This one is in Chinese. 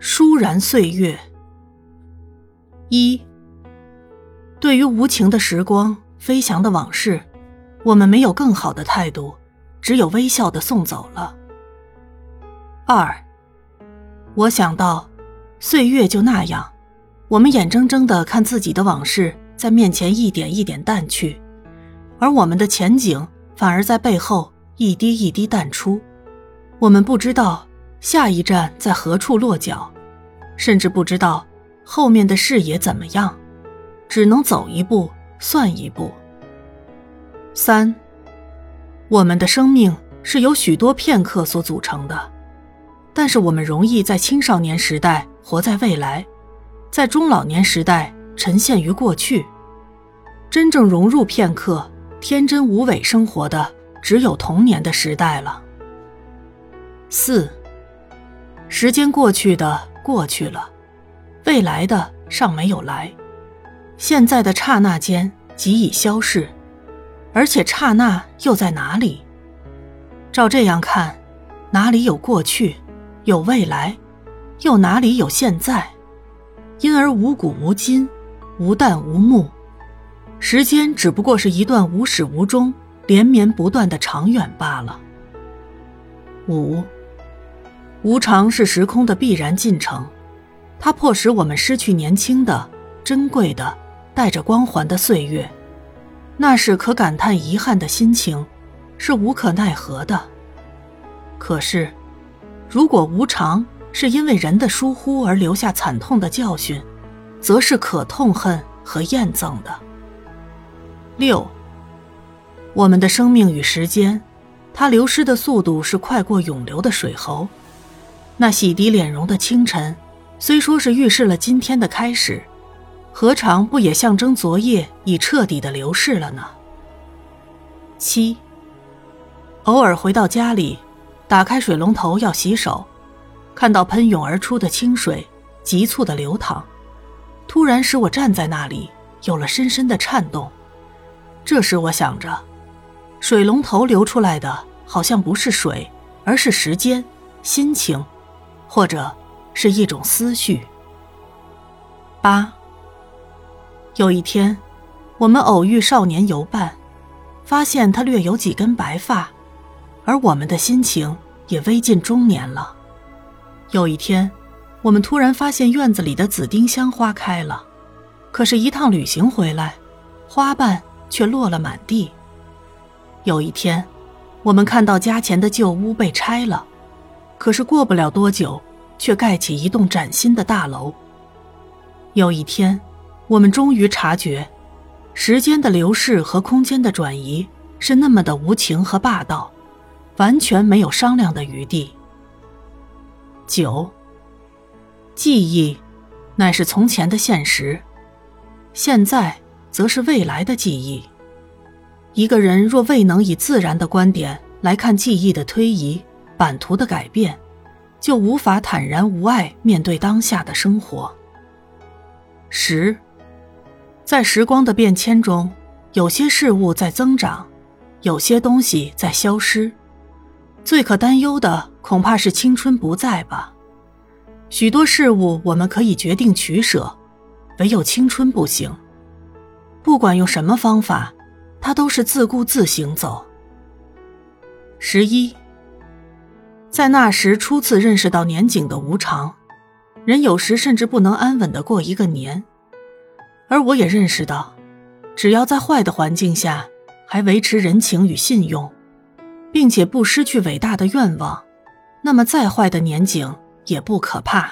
倏然岁月。一，对于无情的时光、飞翔的往事，我们没有更好的态度，只有微笑的送走了。二，我想到，岁月就那样，我们眼睁睁的看自己的往事在面前一点一点淡去，而我们的前景反而在背后一滴一滴淡出。我们不知道下一站在何处落脚，甚至不知道后面的视野怎么样，只能走一步算一步。三，我们的生命是由许多片刻所组成的，但是我们容易在青少年时代活在未来，在中老年时代沉陷于过去，真正融入片刻、天真无伪生活的，只有童年的时代了。四，时间过去的过去了，未来的尚没有来，现在的刹那间即已消逝，而且刹那又在哪里？照这样看，哪里有过去，有未来，又哪里有现在？因而无古无今，无旦无暮，时间只不过是一段无始无终、连绵不断的长远罢了。五。无常是时空的必然进程，它迫使我们失去年轻的、珍贵的、带着光环的岁月，那是可感叹遗憾的心情，是无可奈何的。可是，如果无常是因为人的疏忽而留下惨痛的教训，则是可痛恨和厌憎的。六，我们的生命与时间，它流失的速度是快过涌流的水喉。那洗涤脸容的清晨，虽说是预示了今天的开始，何尝不也象征昨夜已彻底的流逝了呢？七。偶尔回到家里，打开水龙头要洗手，看到喷涌而出的清水急促的流淌，突然使我站在那里有了深深的颤动。这时我想着，水龙头流出来的好像不是水，而是时间、心情。或者是一种思绪。八。有一天，我们偶遇少年游伴，发现他略有几根白发，而我们的心情也微近中年了。有一天，我们突然发现院子里的紫丁香花开了，可是，一趟旅行回来，花瓣却落了满地。有一天，我们看到家前的旧屋被拆了。可是过不了多久，却盖起一栋崭新的大楼。有一天，我们终于察觉，时间的流逝和空间的转移是那么的无情和霸道，完全没有商量的余地。九。记忆，乃是从前的现实，现在则是未来的记忆。一个人若未能以自然的观点来看记忆的推移。版图的改变，就无法坦然无碍面对当下的生活。十，在时光的变迁中，有些事物在增长，有些东西在消失。最可担忧的恐怕是青春不在吧。许多事物我们可以决定取舍，唯有青春不行。不管用什么方法，它都是自顾自行走。十一。在那时初次认识到年景的无常，人有时甚至不能安稳的过一个年。而我也认识到，只要在坏的环境下还维持人情与信用，并且不失去伟大的愿望，那么再坏的年景也不可怕。